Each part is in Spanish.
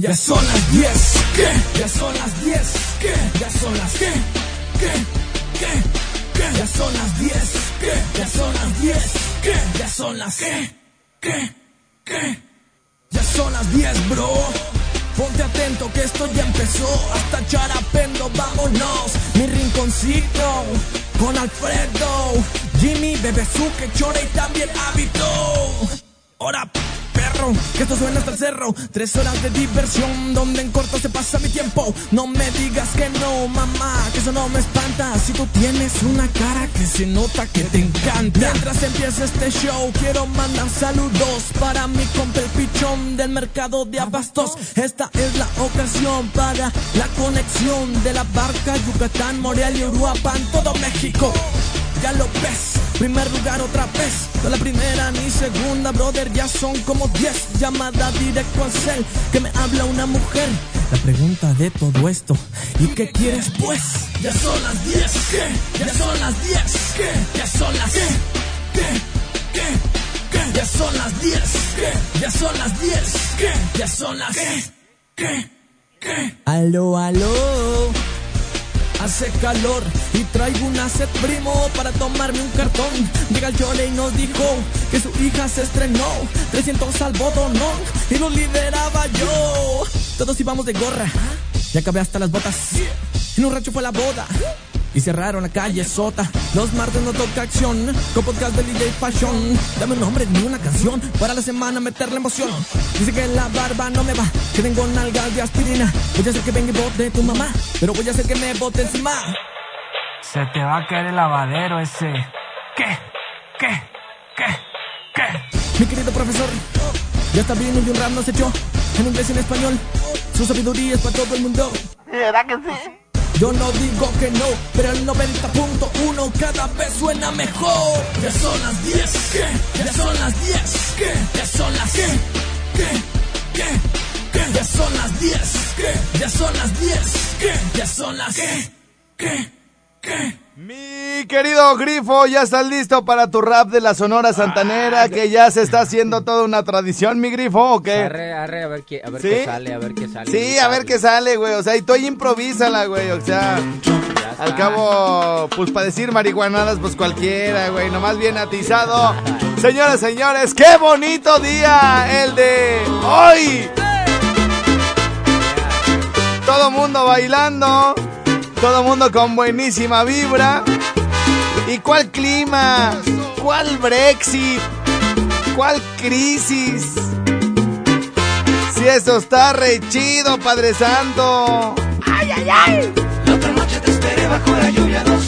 Ya son las 10, ¿qué? Ya son las 10, ¿qué? Ya son las ¿qué? ¿Qué? ¿Qué? ¿Qué? Ya son las 10, ¿qué? Ya son las 10, ¿qué? Ya son las ¿qué? ¿Qué? ¿Qué? Ya son las 10, bro. Ponte atento que esto ya empezó. Hasta charapendo, vámonos. Mi rinconcito con Alfredo, Jimmy, Bebezuque, Chore y también Hábito. Ahora que esto suena hasta el cerro. Tres horas de diversión, donde en corto se pasa mi tiempo. No me digas que no, mamá, que eso no me espanta. Si tú tienes una cara que se nota que te encanta. Mientras empieza este show, quiero mandar saludos para mi compa el pichón del mercado de abastos. Esta es la ocasión para la conexión de la barca Yucatán, Morelia y Uruapan, todo México. Ya lo ves, primer lugar otra vez. No la primera ni segunda, brother, ya son como 10. Llamada directo al cel, que me habla una mujer. La pregunta de todo esto, ¿y qué quieres pues? Ya son las 10, ¿qué? Ya son las 10, ¿qué? Ya son las ¿qué? ¿Qué? ¿Qué? ¿Qué? Ya son las 10, ¿qué? Ya son las 10, ¿qué? Ya son las ¿qué? ¿Qué? ¿Qué? Aló, aló. Hace calor y traigo una set primo para tomarme un cartón. Llega el chole y nos dijo que su hija se estrenó. 300 al botón y lo lideraba yo. Todos íbamos de gorra, ya acabé hasta las botas. En un rancho fue la boda. Y cerraron la calle sota. Los martes no toca acción. Con podcast de DJ Fashion. Dame un nombre ni una canción. Para la semana meterle emoción. Dice que la barba no me va. Que tengo nalgas de aspirina. Voy a hacer que venga y bote tu mamá. Pero voy a hacer que me bote encima. Se te va a caer el lavadero ese. ¿Qué? ¿Qué? ¿Qué? ¿Qué? Mi querido profesor. Ya está bien y un rap nos echó. En inglés y en español. Su sabiduría es para todo el mundo. ¿Verdad que sí? Yo no digo que no, pero el 90.1 cada vez suena mejor. Ya son las 10, ¿qué? Ya son las 10, ¿qué? Ya son las ¿qué? ¿Qué? ¿Qué? ¿Qué? Ya son las 10, ¿qué? Ya son las 10, ¿qué? Ya son las ¿qué? ¿Qué? ¿Qué? Mi querido Grifo, ya estás listo para tu rap de la Sonora Santanera, que ya se está haciendo toda una tradición, mi Grifo, ¿o qué? Arre, arre, a ver qué, a ver ¿Sí? qué sale, a ver qué sale. Sí, a ver qué sale, güey. O sea, y tú ahí improvísala, güey. O sea, al cabo, pues para decir marihuanadas, pues cualquiera, güey. Nomás bien atizado. Señoras, señores, qué bonito día el de hoy. Todo mundo bailando. Todo mundo con buenísima vibra. ¿Y cuál clima? ¿Cuál Brexit? ¿Cuál crisis? Si eso está re chido, Padre Santo. La otra noche te esperé bajo la lluvia dos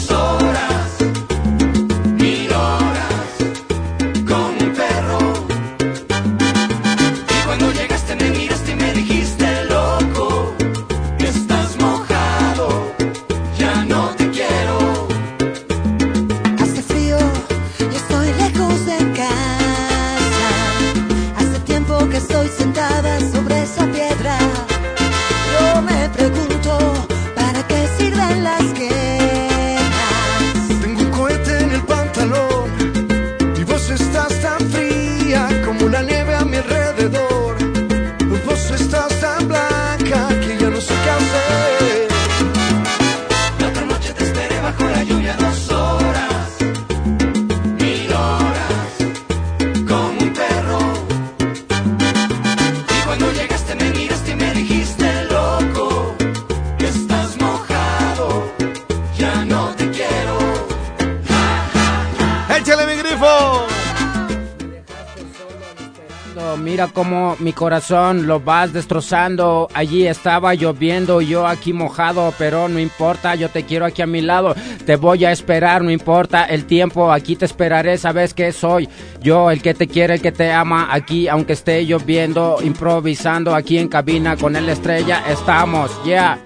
Mira cómo mi corazón lo vas destrozando. Allí estaba lloviendo, yo aquí mojado, pero no importa, yo te quiero aquí a mi lado. Te voy a esperar, no importa el tiempo, aquí te esperaré, sabes que soy yo el que te quiere, el que te ama. Aquí, aunque esté lloviendo, improvisando aquí en cabina con el estrella, estamos, ya.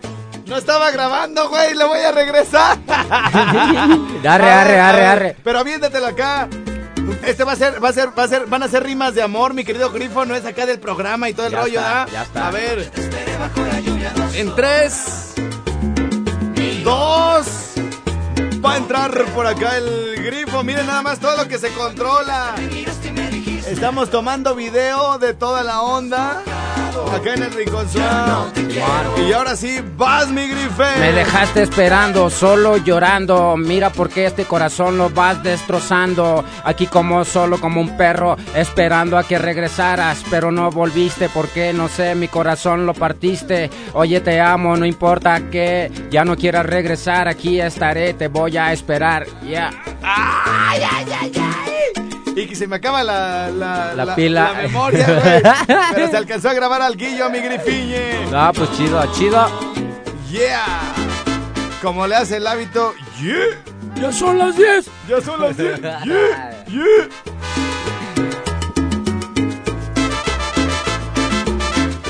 No estaba grabando, güey, le voy a regresar. Arre, arre, arre, arre. Pero aviéntatelo acá. Este va a ser, va a ser, va a ser, van a ser rimas de amor, mi querido Grifo, no es acá del programa y todo el Ya rollo, está, ¿ah? ya está. A ver. En tres, dos, va a entrar por acá el Grifo. Miren nada más todo lo que se controla. Estamos tomando video de toda la onda acá en el Rincón. Y ahora sí, vas, mi Grife. Me dejaste esperando, solo llorando. Mira por qué este corazón lo vas destrozando. Aquí como solo como un perro, esperando a que regresaras. Pero no volviste porque no sé, mi corazón lo partiste. Oye, te amo, no importa que ya no quieras regresar. Aquí estaré, te voy a esperar. Ya. ¡Ay, ay, ay, ay! Y que se me acaba la, la, La pila. la memoria, güey. Pero se alcanzó a grabar al guillo, mi grifiñe. Ah, pues chido, chido. Yeah. Como le hace el hábito, yeah. Ya son las 10. Ya son las 10. Yeah, yeah.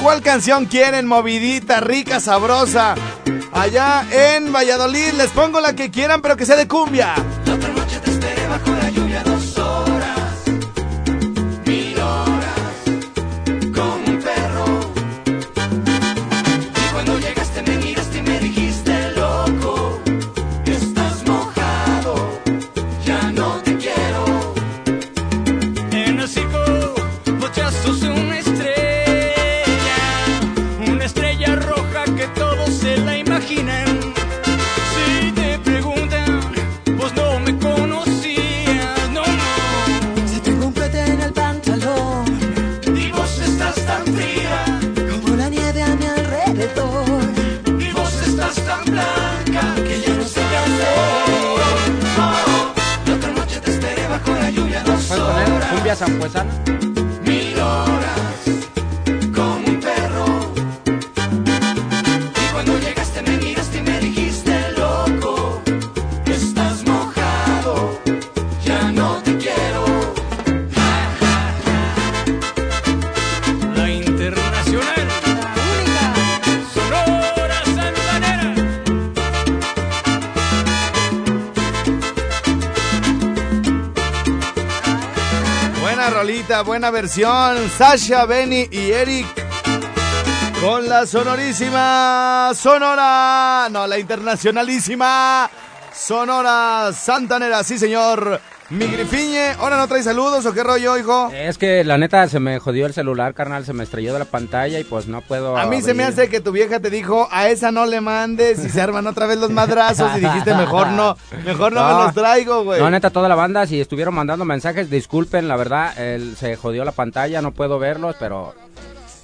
¿Cuál canción quieren? Movidita, rica, sabrosa. Allá en Valladolid les pongo la que quieran, pero que sea de cumbia. Horas, Rolita, buena versión. Sasha, Benny y Eric. Con la sonorísima Sonora. No, la internacionalísima Sonora Santanera. Sí, señor. Mi grifiñe. Ahora no trae saludos o qué rollo, hijo. Es que la neta se me jodió el celular, carnal, se me estrelló de la pantalla y pues no puedo. A mí se me hace que tu vieja te dijo, a esa no le mandes y se arman otra vez los madrazos y dijiste, mejor no, mejor no, me los traigo, güey. No, neta, toda la banda, si estuvieron mandando mensajes, disculpen, la verdad, se jodió la pantalla, no puedo verlos, pero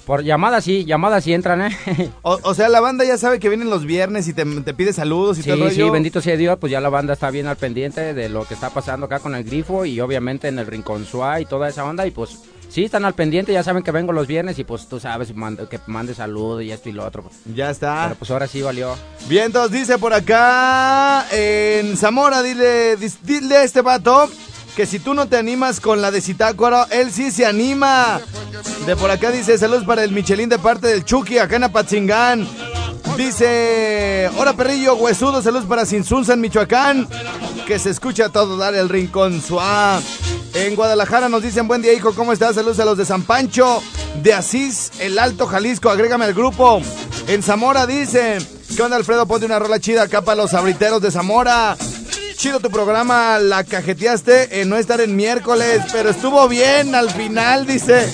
por llamadas sí, llamadas sí entran, ¿eh? O, o sea, la banda ya sabe que vienen los viernes y te, te pide saludos y todo el Sí, sí, bendito sea Dios, pues ya la banda está bien al pendiente de lo que está pasando acá con el grifo y obviamente en el Rincón Suá y toda esa onda y pues sí, están al pendiente, ya saben que vengo los viernes y pues tú sabes mando- que mande salud y esto y lo otro. Ya está. Pero pues ahora sí valió. Vientos, dice por acá en Zamora, dile, dile a este vato que si tú no te animas con la de Zitácuaro, él sí se anima. De por acá dice, saludos para el Michelín de parte del Chucky, acá en Apatzingán. Dice, hola perrillo, huesudo, saludos para Sinsunza en Michoacán. Que se escucha todo dar el rincón suá. En Guadalajara nos dicen, buen día hijo, ¿cómo estás? Saludos a los de San Pancho, de Asís, el Alto Jalisco, agrégame al grupo. En Zamora dicen, ¿qué onda Alfredo? Ponte una rola chida acá para los abriteros de Zamora. Chido tu programa, la cajeteaste en no estar en miércoles, pero estuvo bien al final, dice.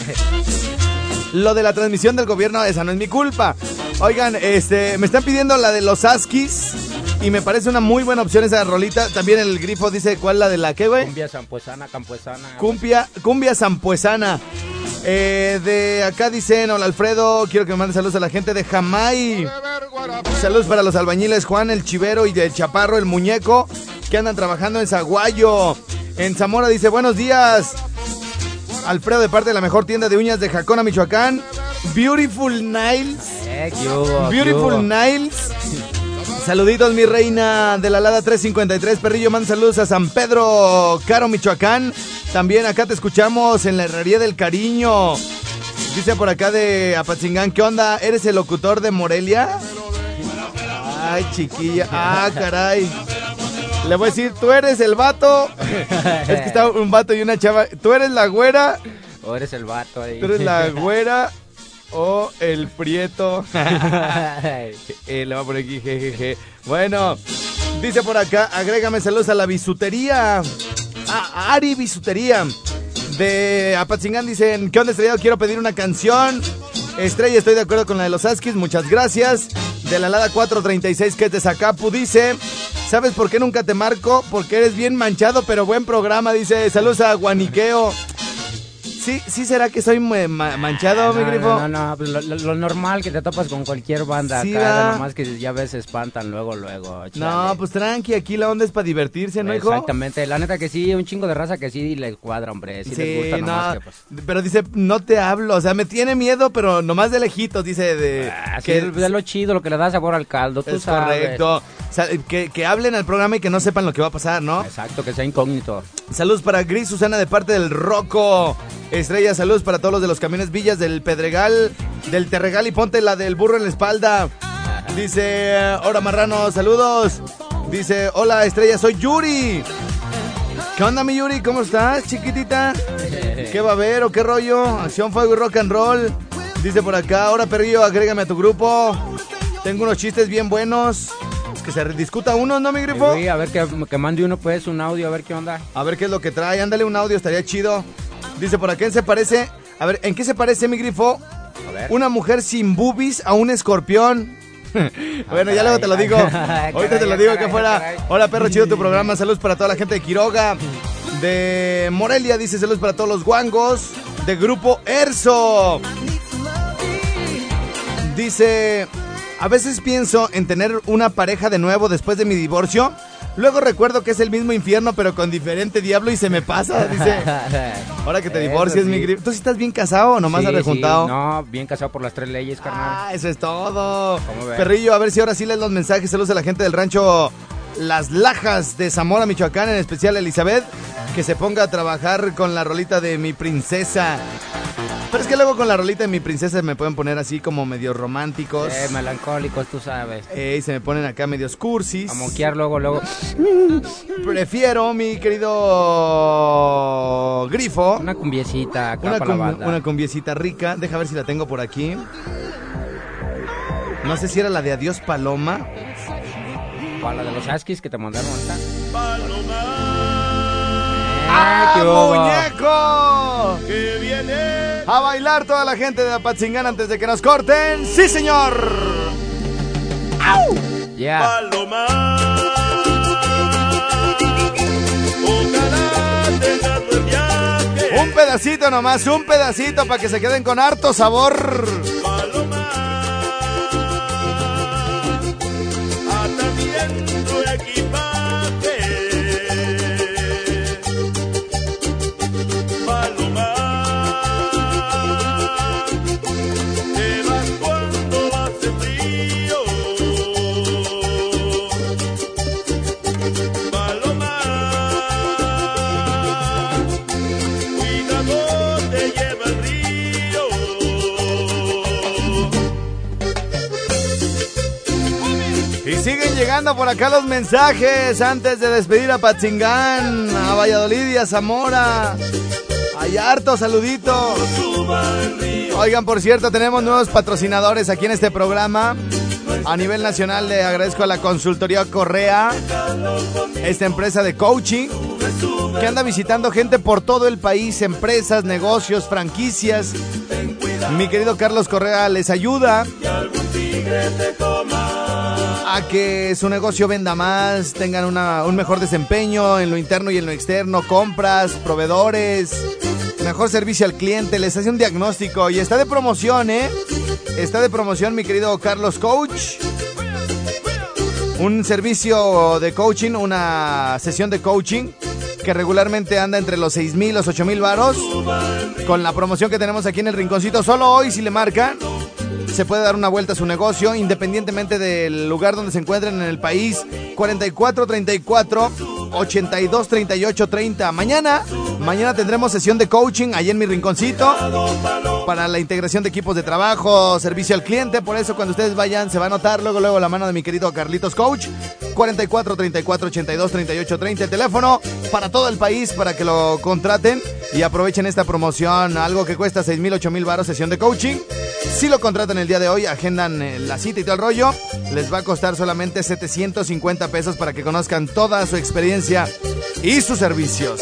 Lo de la transmisión del gobierno, esa no es mi culpa. Oigan, este, me están pidiendo la de los Askis y me parece una muy buena opción esa rolita. También el grifo dice cuál la de la que, güey. Cumbia zampuesana, campuesana. Cumbia, cumbia zampuesana. Eh, de acá dicen, hola Alfredo, quiero que me mande saludos a la gente de Jamay. Saludos para los albañiles Juan, el Chivero y el Chaparro, el Muñeco, que andan trabajando en Zaguayo. En Zamora dice, buenos días. Alfredo de parte de la mejor tienda de uñas de Jacona, Michoacán. Beautiful Nails. Eh, ¿qué hubo? ¿Qué Beautiful? Nails. Saluditos, mi reina de la Lada 353. Perrillo, man saludos a San Pedro, Caro, Michoacán. También acá te escuchamos en la Herrería del Cariño. Dice por acá de Apatzingán, ¿qué onda? ¿Eres el locutor de Morelia? Ay, chiquilla. Ah, caray. Le voy a decir, tú eres el vato. Es que está un vato y una chava. Tú eres la güera. O eres el vato ahí. Tú eres la güera o el prieto. Eh, le voy a poner aquí, jejeje. Bueno, dice por acá, agrégame saludos a la bisutería. A Ari Bisutería. De Apatzingán dicen, ¿qué onda estrellado? Quiero pedir una canción. Estrella, estoy de acuerdo con la de los Askis, muchas gracias. De la Lada 436 que te sacapu dice, ¿sabes por qué nunca te marco? Porque eres bien manchado, pero buen programa, dice. Saludos a Guaniqueo. Sí, sí será que soy ma- manchado, mi No, grifo. No, no, no, lo, lo- normal que te topas con cualquier banda Sí, acá, nomás que ya ves se espantan luego, luego. No, pues tranqui, aquí la onda es para divertirse, ¿no, hijo? Exactamente, la neta que sí, un chingo de raza que sí les cuadra, hombre, sí, les gusta nomás no, que pues... pero dice, no te hablo, o sea, me tiene miedo, pero nomás de lejitos, dice, de... Así que es lo chido, lo que le da sabor al caldo, tú es sabes. correcto. O sea, que, que hablen al programa y que no sepan lo que va a pasar, ¿no? Exacto, que sea incógnito. Saludos para Gris Susana de parte del Roco. Estrella, saludos para todos los de los camiones Villas del Pedregal, del Terregal y ponte la del burro en la espalda. Dice, hola Marrano, saludos. Dice, hola Estrella, soy Yuri. ¿Qué onda mi Yuri? ¿Cómo estás, chiquitita? ¿Qué va a haber o qué rollo? Acción, fuego y rock and roll. Dice por acá, ahora perrillo, agrégame a tu grupo. Tengo unos chistes bien buenos. Que se discuta uno, ¿no, mi grifo? Sí, a ver que, que mande uno pues un audio, a ver qué onda. A ver qué es lo que trae. Ándale un audio, estaría chido. Dice por ¿en se parece? A ver, ¿en qué se parece, mi grifo? A ver. Una mujer sin boobies a un escorpión. bueno, ya luego te lo digo. Ahorita te lo digo que fuera. Hola, perro, chido tu programa. Saludos para toda la gente de Quiroga. De Morelia, dice saludos para todos los guangos. De Grupo Erso. Dice, a veces pienso en tener una pareja de nuevo después de mi divorcio. Luego recuerdo que es el mismo infierno, pero con diferente diablo y se me pasa. Dice, ahora que te divorcies, sí. mi grifo. ¿Tú sí estás bien casado o nomás Sí, has rejuntado? sí, no, bien casado por las tres leyes, carnal. Ah, eso es todo. Perrillo, a ver si ahora sí lees los mensajes. Saludos a la gente del rancho Las Lajas de Zamora, Michoacán, en especial Elizabeth, que se ponga a trabajar con la rolita de mi princesa. Pero es que luego con la rolita de mi princesa me pueden poner así como medio románticos. Eh, melancólicos, tú sabes. Ey, se me ponen acá medios cursis. A monquear luego, luego. Prefiero, mi querido Grifo, Una cumbiecita acá una, para la cum- banda. una cumbiecita rica. Deja ver si la tengo por aquí. No sé si era la de Adiós Paloma. Para la de los Askis que te mandaron ahorita. ¡Ah, muñeco! ¡Que viene! A bailar toda la gente de Apatzingán antes de que nos corten. ¡Sí, señor! Ya. Un pedacito nomás, un pedacito para que se queden con harto sabor. Por acá los mensajes antes de despedir a Patzingán, a Valladolid y a Zamora. Hay harto saludito. Oigan, por cierto, tenemos nuevos patrocinadores aquí en este programa. A nivel nacional le agradezco a la consultoría Correa, esta empresa de coaching que anda visitando gente por todo el país, empresas, negocios, franquicias. Mi querido Carlos Correa les ayuda a que su negocio venda más, tengan una- un mejor desempeño en lo interno y en lo externo, compras, proveedores, mejor servicio al cliente, les hace un diagnóstico y está de promoción, ¿eh? Está de promoción mi querido Carlos Coach. un servicio de coaching, una sesión de coaching que regularmente anda entre los 6 mil, los 8 mil varos. Con la promoción que tenemos aquí en el rinconcito, solo hoy si le marcan, se puede dar una vuelta a su negocio independientemente del lugar donde se encuentren en el país. 44 34 82 38 30. Mañana, mañana tendremos sesión de coaching ahí en mi rinconcito para la integración de equipos de trabajo, servicio al cliente. Por eso cuando ustedes vayan se va a notar luego luego la mano de mi querido Carlitos Coach. 44 34 82 38 30 el teléfono para todo el país para que lo contraten y aprovechen esta promoción, algo que cuesta 6 mil, 8 mil baros, sesión de coaching. Si lo contratan el día de hoy, agendan eh, la cita y todo el rollo, les va a costar solamente 750 pesos para que conozcan toda su experiencia y sus servicios.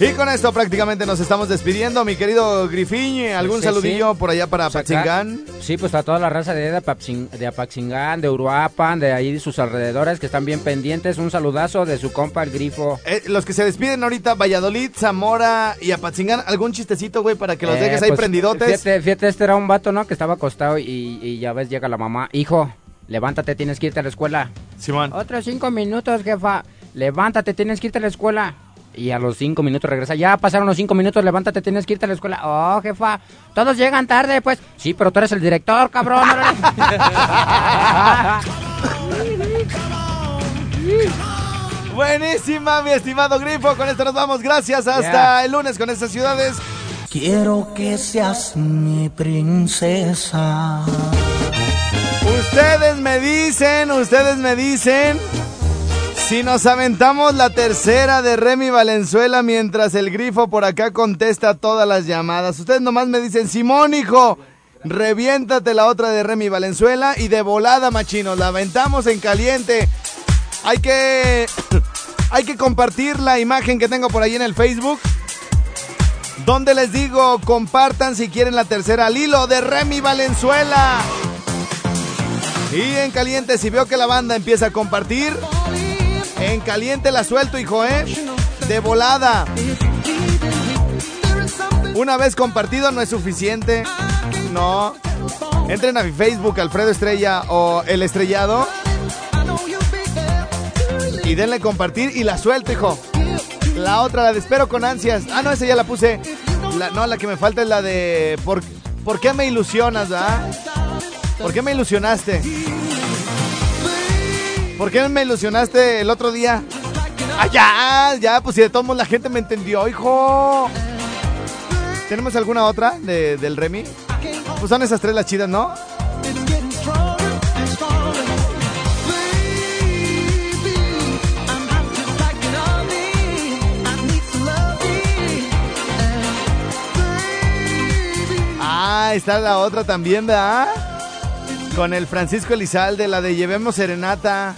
Y con esto prácticamente nos estamos despidiendo, mi querido Grifiñ. ¿Algún Sí, sí. saludillo por allá para Pues Patzingán? Sí, pues a toda la raza de, de Apaxingán, de Uruapan, de ahí sus alrededores que están bien pendientes. Un saludazo de su compa el grifo. Eh, los que se despiden ahorita, Valladolid, Zamora y Apatzingán, ¿algún chistecito, güey, para que los Eh, dejes ahí pues, prendidotes? Fíjate, fíjate, este era un vato, ¿no? Que estaba acostado y, y ya ves, llega la mamá. Hijo, levántate, tienes que irte a la escuela. Simón. Otros cinco minutos, jefa. Levántate, tienes que irte a la escuela. Y a los cinco minutos regresa. Ya pasaron los cinco minutos, levántate, tienes que irte a la escuela. Oh, jefa, todos llegan tarde, pues. Sí, pero tú eres el director, cabrón. Buenísima, mi estimado Grifo. Con esto nos vamos. Gracias. Hasta el lunes con estas ciudades. Quiero que seas mi princesa. Ustedes me dicen, ustedes me dicen. Si nos aventamos la tercera de Remy Valenzuela mientras el grifo por acá contesta todas las llamadas. Ustedes nomás me dicen, Simón, hijo, reviéntate la otra de Remy Valenzuela y de volada, machinos, la aventamos en caliente. Hay que, hay que compartir la imagen que tengo por ahí en el Facebook. Donde les digo, compartan si quieren la tercera al hilo de Remy Valenzuela. Y en caliente, si veo que la banda empieza a compartir, en caliente la suelto, hijo, ¿eh? De volada. Una vez compartido no es suficiente. No. Entren a mi Facebook, Alfredo Estrella o El Estrellado. Y denle compartir y la suelto, hijo. La otra, la de espero con ansias. Ah, no, esa ya la puse. No, la que me falta es la de ¿por, ¿por qué me ilusionas, ah? ¿Por qué me ilusionaste? ¿Por qué me ilusionaste el otro día? Ah, ya, ya, pues si de todos modos la gente me entendió, hijo. ¿Tenemos alguna otra de- del Remy? Pues son esas tres las chidas, ¿no? Ah, está la otra también, ¿verdad? Con el Francisco Elizalde, la de Llevemos Serenata.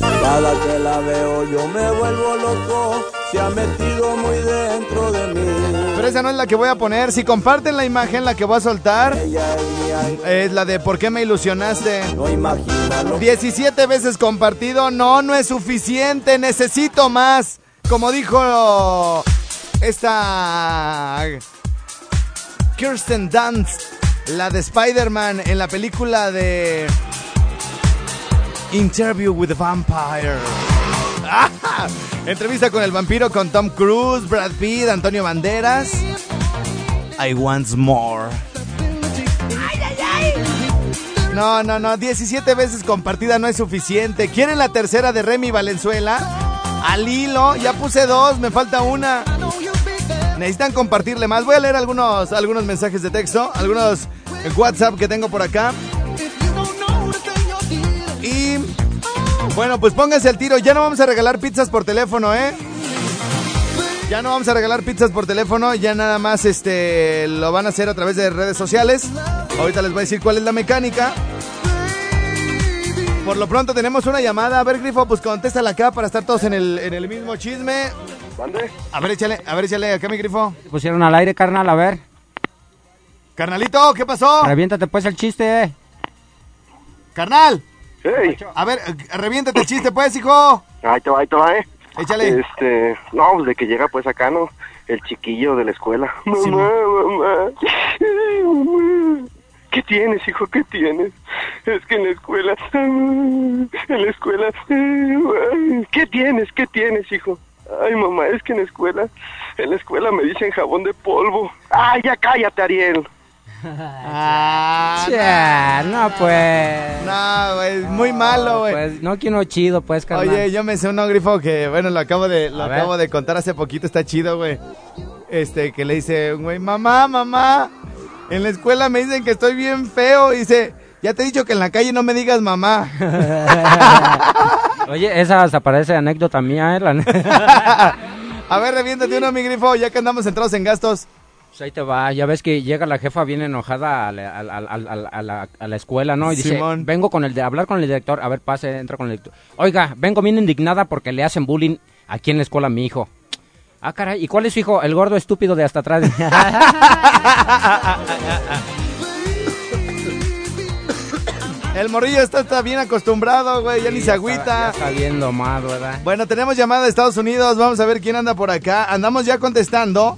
Cada que la veo yo me vuelvo loco, se ha metido muy dentro de mí. Pero esa no es la que voy a poner. Si comparten la imagen, la que voy a soltar es la de ¿Por qué me ilusionaste? no imagina lo 17 veces compartido, no, no es suficiente, necesito más. Como dijo esta Kirsten Dunst, la de Spider-Man en la película de Interview with the Vampire. ¡Ah! Entrevista con el vampiro con Tom Cruise, Brad Pitt, Antonio Banderas. I want more. No, no, no. 17 veces compartida no es suficiente. ¿Quieren la tercera de Remy Valenzuela? Al hilo. Ya puse dos, me falta una. Necesitan compartirle más. Voy a leer algunos, algunos mensajes de texto, algunos WhatsApp que tengo por acá. Y bueno, pues pónganse al tiro. Ya no vamos a regalar pizzas por teléfono, ¿eh? Ya no vamos a regalar pizzas por teléfono, ya nada más este lo van a hacer a través de redes sociales. Ahorita les voy a decir cuál es la mecánica. Por lo pronto tenemos una llamada. A ver, Grifo, pues contéstala acá para estar todos en el, en el mismo chisme. A ver, échale, a ver, échale acá, mi Grifo. Pusieron al aire, carnal, a ver. Carnalito, ¿qué pasó? Reviéntate pues el chiste, eh. Carnal, Hey, a ver, eh, reviéntate el chiste, pues, hijo. ahí te va, ahí te va, eh. Échale. Este, no, pues de que llega pues acá, ¿no? el chiquillo de la escuela. Sí, Mamá, mamá. ¿Qué tienes, hijo? ¿Qué tienes? Es que en la escuela, en la escuela, ¿qué tienes? ¿Qué tienes, hijo? Ay, mamá, es que en la escuela, en la escuela me dicen jabón de polvo. Ay, ya cállate, Ariel. Ah, Ya, no, pues. No, güey, muy malo, güey. Pues no quiero chido, pues, carnal. Oye, yo me sé un grifo que, bueno, lo acabo de, lo A ver. acabo de contar hace poquito, está chido, güey. Este, que le dice, un güey, mamá, mamá, en la escuela me dicen que estoy bien feo. Y dice, ya te he dicho que en la calle no me digas mamá. Oye, esa hasta parece anécdota mía, ¿eh? La neta. A ver, reviéntate uno, mi grifo, ya que andamos entrados en gastos. Pues ahí te va, ya ves que llega la jefa bien enojada a la, a la- a la- a la- a la escuela, ¿no? Y dice, vengo con el de hablar con el director, a ver, pase, entra con el director. Oiga, vengo bien indignada porque le hacen bullying aquí en la escuela a mi hijo. Ah, caray, ¿y cuál es su hijo? El gordo estúpido de hasta atrás. El morrillo está, está bien acostumbrado, güey, ya ni se Ya agüita. está bien domado, ¿verdad? Bueno, tenemos llamada de Estados Unidos. Vamos a ver quién anda por acá. Andamos ya contestando.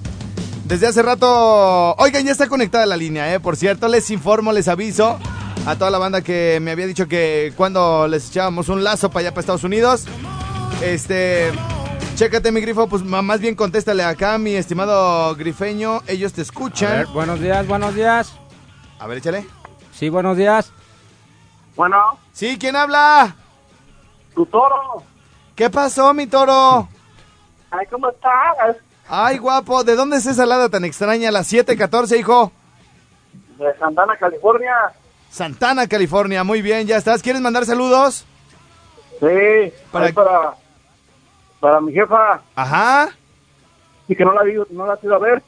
Desde hace rato. Oigan, ya está conectada la línea, ¿eh? Por cierto, les informo, les aviso a toda la banda que me había dicho que cuando les echábamos un lazo para allá, para Estados Unidos. Este. Chécate, mi grifo. Pues más bien contéstale acá, mi estimado grifeño. Ellos te A escuchan. ver, buenos días, buenos días. A ver, échale. Sí, buenos días. Bueno, Sí, ¿quién habla? tu toro. ¿Qué pasó, mi toro? Ay, ¿cómo estás? Ay, guapo, ¿de dónde es esa helada tan extraña? Las 7:14, hijo. De Santana, California. Santana, California. Muy bien, ya estás. ¿Quieres mandar saludos? Sí, Para- para, para, mi jefa. Ajá. Y que no la, no la ido a ver.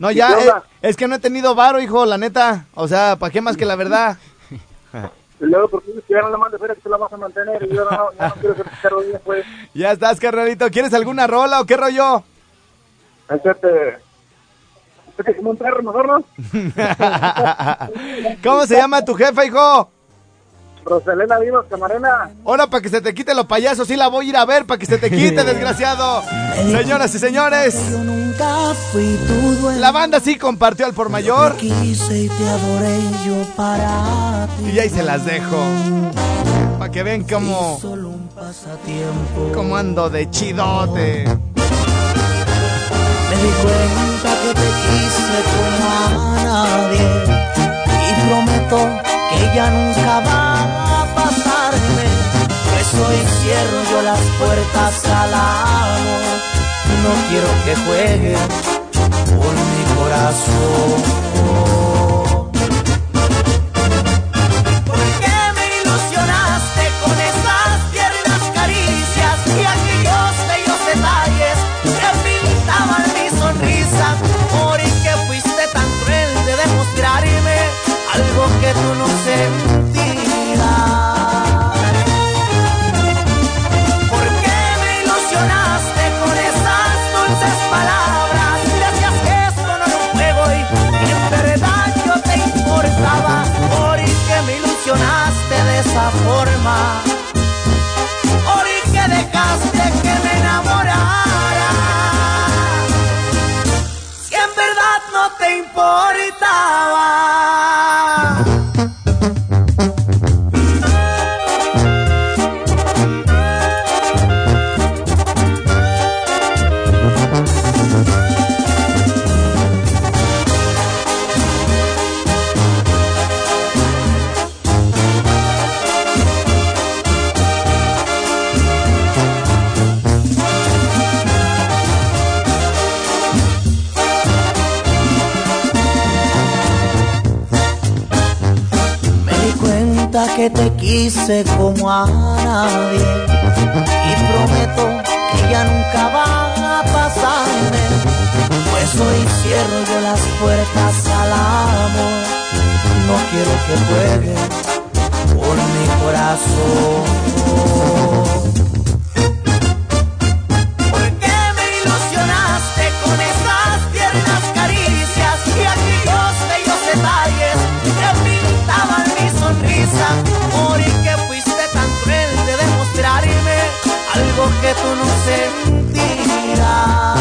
No, ¿Y ya, onda? es que no he tenido varo, hijo, la neta. O sea, ¿para qué más que la verdad? Y luego, porque que ya no le mandes feria, que tú la vas a mantener. Y yo no, no quiero que te cargo bien, pues. Ya estás, carnalito. ¿Quieres alguna rola o qué rollo? Hacerte. Hacerte como un perro, mejor, ¿no? ¿Cómo se llama tu jefa, hijo? Roselena Vivas, Camarena. Ahora, para que se te quite los payasos, sí la voy a ir a ver, para que se te quite, desgraciado. Señoras y señores, Yo nunca fui tu dueño. la banda sí compartió al por mayor. Te quise y te adoré yo para ti. Y ahí se las dejo. Para que vean cómo, Solo un pasatiempo. cómo ando de chidote. Me di cuenta que te quise como a nadie y prometo que ya nunca va. Pues hoy cierro yo las puertas al amor. No quiero que juegue con mi corazón. ¿Por qué me ilusionaste con esas tiernas caricias y aquellos bellos detalles que pintaban mi sonrisa? ¿Por qué fuiste tan cruel de demostrarme algo que tú quise como a nadie y prometo que ya nunca va a pasarme. Pues hoy cierro yo las puertas al amor. No quiero que juegue con mi corazón. Que tú no sentías?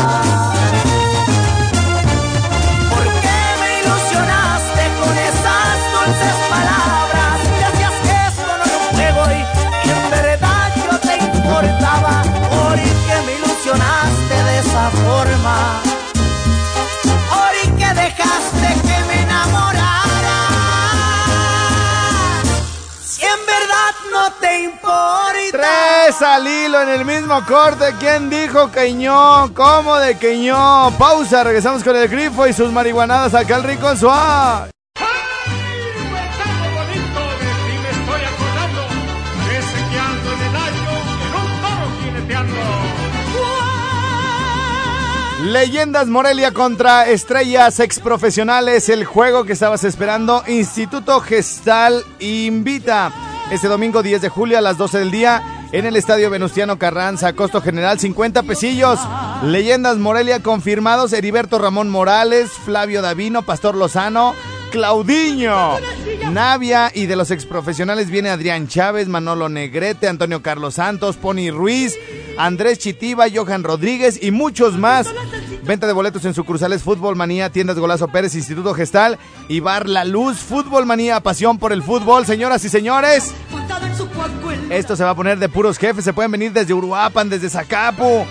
Tres al hilo en el mismo corte. ¿Quién dijo Queñó? ¿Cómo de Queñó? Pausa, regresamos con el grifo y sus marihuanadas acá al rico suave. Leyendas Morelia contra Estrellas Exprofesionales, el juego que estabas esperando. Instituto Gestal invita este domingo 10 de julio a las 12 del día en el Estadio Venustiano Carranza, costo general 50 pesillos. Leyendas Morelia confirmados, Heriberto Ramón Morales, Flavio Davino, Pastor Lozano, Claudiño, Navia y de los exprofesionales viene Adrián Chávez, Manolo Negrete, Antonio Carlos Santos, Pony Ruiz, Andrés Chitiba, Johan Rodríguez y muchos más. Venta de boletos en sucursales Fútbol Manía, Tiendas Golazo Pérez, Instituto Gestal y Bar La Luz, Fútbol Manía, pasión por el fútbol, señoras y señores. Esto se va a poner de puros jefes, se pueden venir desde Uruapan, desde Zacapu,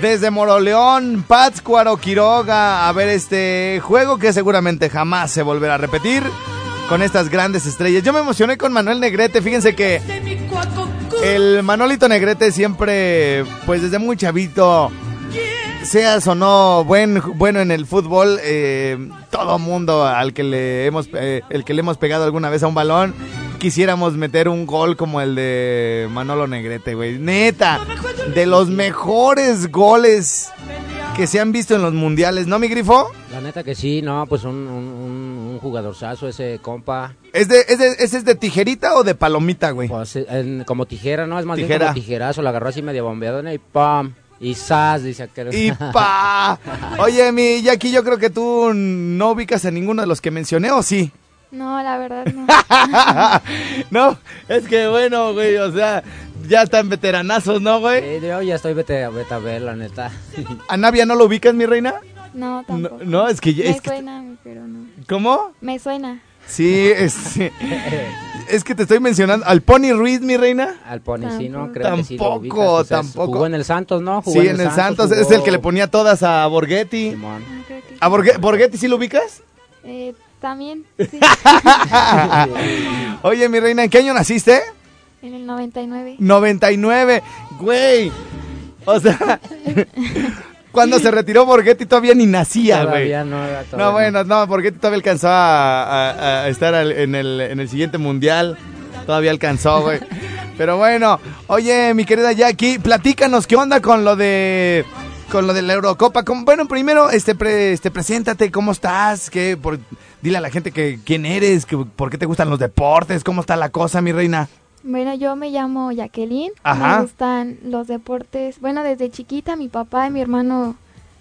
desde Moroleón, Pátzcuaro, Quiroga, a ver este juego que seguramente jamás se volverá a repetir con estas grandes estrellas. Yo me emocioné con Manuel Negrete, fíjense que el Manolito Negrete siempre, pues desde muy chavito, seas o no buen, bueno en el fútbol, eh, todo mundo al que le hemos, eh, el que le hemos pegado alguna vez a un balón, quisiéramos meter un gol como el de Manolo Negrete, güey. Neta, de los mejores goles que se han visto en los mundiales, ¿no, mi grifo? La neta que sí, no, pues un, un, un, jugadorzazo ese compa. ¿Es de, es de- ¿Ese es de tijerita o de palomita, güey? Pues en- como tijera, ¿no? Es más bien Tijera. como tijerazo, lo agarró así medio bombeadona y ¡pam! Y ¡zas! Dice aquel. Y pa. Oye, mi Jackie, yo creo que tú no ubicas a ninguno de los que mencioné, ¿o sí? No, la verdad no. no, es que bueno, güey, o sea, ya están veteranazos, ¿no, güey? Sí, yo ya estoy vete, vete a ver, la neta. ¿A Navia no lo ubicas, mi reina? No, No, tampoco. no, es que ya- Me es que- suena, pero no. ¿Cómo? Me suena. Sí, es, es que te estoy mencionando. ¿Al Pony Ruiz, mi reina? Al Pony, sí, ¿no? Creo que sí lo Tampoco, ubicas, tampoco. Jugó en el Santos, ¿no? Jugó Sí, en el Santos, es el que le ponía todas a Borghetti. ¿A Borghe- Borghetti sí lo ubicas? Eh, también, sí. Oye, mi reina, ¿en qué año naciste? en el 99. 99, güey. O sea, cuando se retiró Borghetti todavía ni nacía, güey. Todavía no, era No, bueno, no, Borghetti todavía alcanzó a, a- a estar en, el, en el siguiente mundial. Todavía alcanzó, güey. Pero bueno, oye, mi querida Jackie, platícanos qué onda con lo de con lo de la Eurocopa. ¿Cómo- bueno, primero, este, pre- este, preséntate, ¿cómo estás? ¿Qué, por, dile a la gente que quién eres, que, por qué te gustan los deportes, cómo está la cosa, mi reina. Bueno, yo me llamo Jacqueline. Ajá. Me gustan los deportes. Bueno, desde chiquita mi papá y mi hermano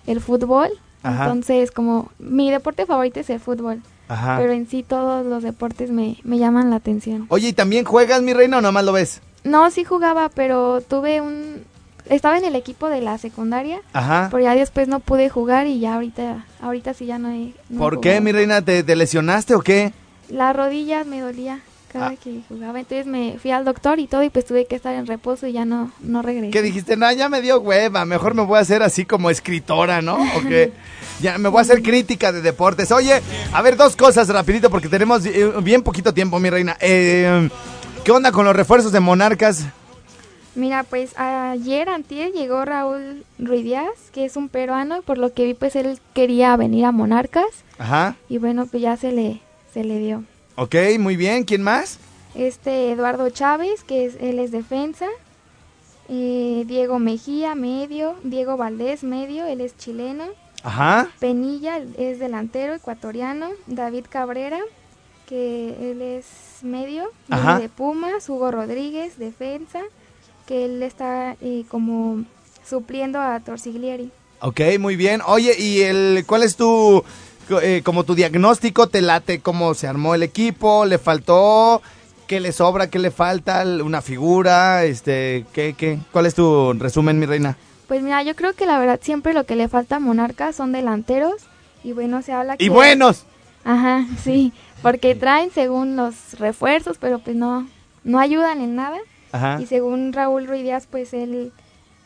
el fútbol. Ajá. Entonces, como mi deporte favorito es el fútbol. Ajá. Pero en sí todos los deportes me, me llaman la atención. Oye, ¿y también juegas, mi reina, o nomás lo ves? No, sí jugaba, pero tuve un... Estaba en el equipo de la secundaria. Ajá. Pero ya después no pude jugar y ya ahorita, ahorita sí ya no he... no he ¿Por qué, mi reina? ¿Te, te lesionaste o qué? La rodilla me dolía cada Ah. que jugaba. Entonces me fui al doctor y todo y pues tuve que estar en reposo y ya no, no regresé. ¿Qué dijiste? No, ya me dio hueva, mejor me voy a hacer así como escritora, ¿no? ¿O qué? Ya me voy a hacer crítica de deportes. Oye, a ver, dos cosas rapidito porque tenemos eh, bien poquito tiempo, mi reina. Eh, ¿Qué onda con los refuerzos de Monarcas? Mira, pues ayer, antier, llegó Raúl Ruiz Díaz, que es un peruano, y por lo que vi, pues él quería venir a Monarcas, Ajá. y bueno, pues ya se le, se le dio. Ok, muy bien. ¿Quién más? Este Eduardo Chávez, que es, él es defensa, eh, Diego Mejía, medio, Diego Valdés, medio, él es chileno, Ajá. Penilla es delantero ecuatoriano, David Cabrera, que él es medio, Ajá. de Pumas, Hugo Rodríguez, defensa, que él está eh, como supliendo a Torsiglieri. Ok, muy bien. Oye, ¿y el cuál es tu eh, como tu diagnóstico? ¿Te late cómo se armó el equipo? ¿Le faltó? ¿Qué le sobra? ¿Qué le falta? ¿Una figura? Este, ¿qué, qué? ¿Cuál es tu resumen, mi reina? Pues mira, yo creo que la verdad siempre lo que le falta a Monarca son delanteros y bueno, se habla que... ¡Y buenos! Ajá, sí, Porque traen según los refuerzos, pero pues no, no ayudan en nada. Ajá. Y según Raúl Ruiz Díaz, pues él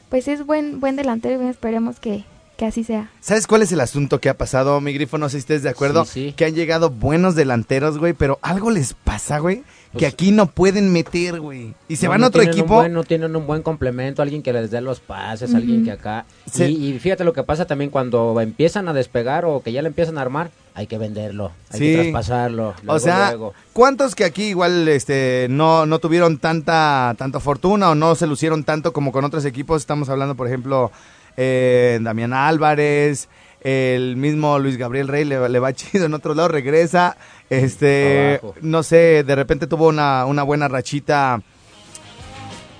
pues es buen buen delantero y esperemos que, que así sea. ¿Sabes cuál es el asunto que ha pasado, mi grifo? No sé si estés de acuerdo. Sí, sí. Que han llegado buenos delanteros, güey, pero algo les pasa, güey, que Pues- aquí no pueden meter, güey. Y se No, van no a otro equipo. buen- no tienen un buen complemento, alguien que les dé los pases, alguien que acá. Sí. Y, y fíjate lo que pasa también cuando empiezan a despegar o que ya le empiezan a armar, hay que venderlo, hay Sí. que traspasarlo. o luego, sea, luego. ¿cuántos que aquí igual este no, no tuvieron tanta, tanta fortuna o no se lucieron tanto como con otros equipos? Estamos hablando, por ejemplo, eh, Damián Álvarez, el mismo Luis Gabriel Rey le, le va chido en otro lado, regresa. Este, Abajo. no sé, de repente tuvo una, una buena rachita.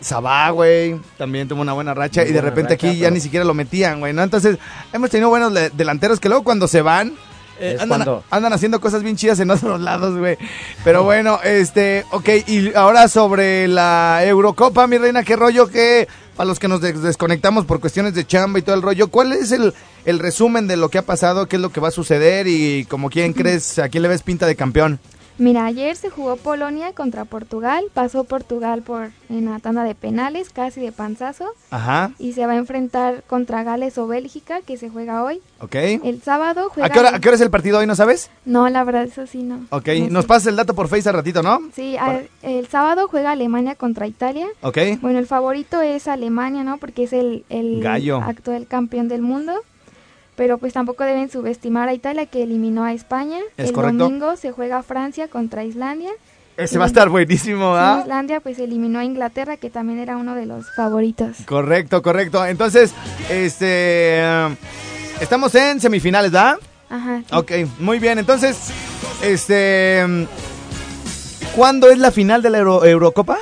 Sabá, güey, también tuvo una buena racha Muy y de repente racha, aquí ya ni siquiera lo metían, güey, ¿no? Entonces, hemos tenido buenos delanteros que luego cuando se van, eh, andan, cuando- andan haciendo cosas bien chidas en otros lados, güey. Pero bueno, este, ok, y ahora sobre la Eurocopa, mi reina, qué rollo que, para los que nos des- desconectamos por cuestiones de chamba y todo el rollo, ¿cuál es el, el resumen de lo que ha pasado, qué es lo que va a suceder y como quién crees, a quién le ves pinta de campeón? Mira, ayer se jugó Polonia contra Portugal, pasó Portugal por en la tanda de penales, casi de panzazo, Ajá, y se va a enfrentar contra Gales o Bélgica, que se juega hoy. ok. El sábado juega... ¿A qué, hora, a qué hora es el partido hoy, no sabes? No, la verdad, eso sí no. Ok, no nos sé. pasas el dato por Face al ratito, ¿no? Sí, a- el sábado juega Alemania contra Italia. Ok. Bueno, el favorito es Alemania, ¿no? Porque es el, el Gallo. actual campeón del mundo. Pero pues tampoco deben subestimar a Italia que eliminó a España. Es el correcto. domingo se juega Francia contra Islandia. Ese va a estar buenísimo, ¿ah? Islandia pues eliminó a Inglaterra que también era uno de los favoritos. Correcto, correcto. Entonces, este, eh, estamos en semifinales, ¿verdad? Ajá. sí. Ok, muy bien. Entonces, este, ¿cuándo es la final de la Euro- Eurocopa?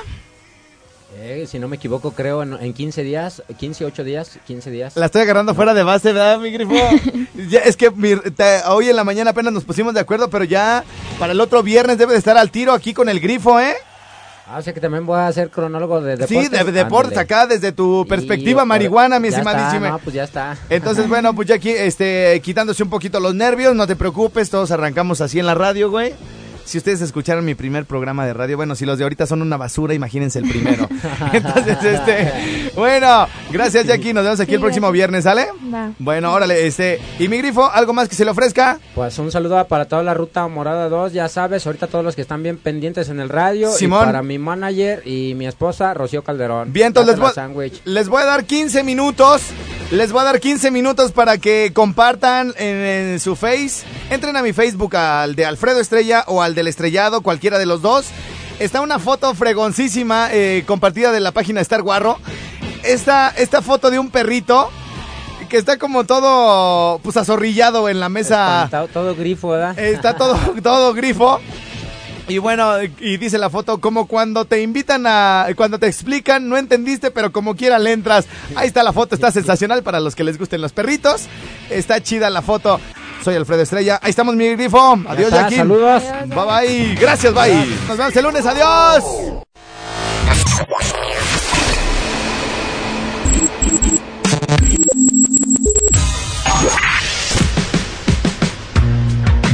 Si no me equivoco, creo en, en 15 días, 15, 8 días, 15 días. La estoy agarrando fuera de base, ¿verdad, mi grifo? Ya, es que mi- te- hoy en la mañana apenas nos pusimos de acuerdo, pero ya para el otro viernes debe de estar al tiro aquí con el grifo, ¿eh? Ah, o sea que también voy a ser cronólogo de deportes. Sí, de, de deportes acá desde tu perspectiva marihuana, mi estimadísima. no, pues ya está. Entonces, bueno, pues ya aquí, este, quitándose un poquito los nervios, no te preocupes, todos arrancamos así en la radio, güey. Si ustedes escucharon mi primer programa de radio, bueno, si los de ahorita son una basura, imagínense el primero. Entonces, este, bueno, gracias Jackie, nos vemos aquí Sí, el próximo viernes, ¿sale? Va. Bueno, órale, este, y mi grifo, ¿algo más que se le ofrezca? Pues un saludo para toda la ruta Morada 2, ya sabes, ahorita todos los que están bien pendientes en el radio. Simón. Y para mi manager y mi esposa, Rocío Calderón. Bien, entonces voy, les voy a dar 15 minutos. Les voy a dar 15 minutos para que compartan en, en su face. Entren a mi Facebook, al de Alfredo Estrella o al del Estrellado, cualquiera de los dos. Está una foto fregoncísima eh, compartida de la página Star Guarro. Esta, esta foto de un perrito que está como todo pues azorrillado en la mesa. Espantado, todo grifo, ¿verdad? Está todo, todo grifo. Y bueno, y dice la foto, como cuando te invitan a, cuando te explican, no entendiste, pero como quiera le entras. Ahí está la foto, está sensacional para los que les gusten los perritos. Está chida la foto. Soy Alfredo Estrella. Ahí estamos, mi grifo. Adiós, Jackie. saludos. Bye bye. Gracias, bye. Nos vemos el lunes. Adiós.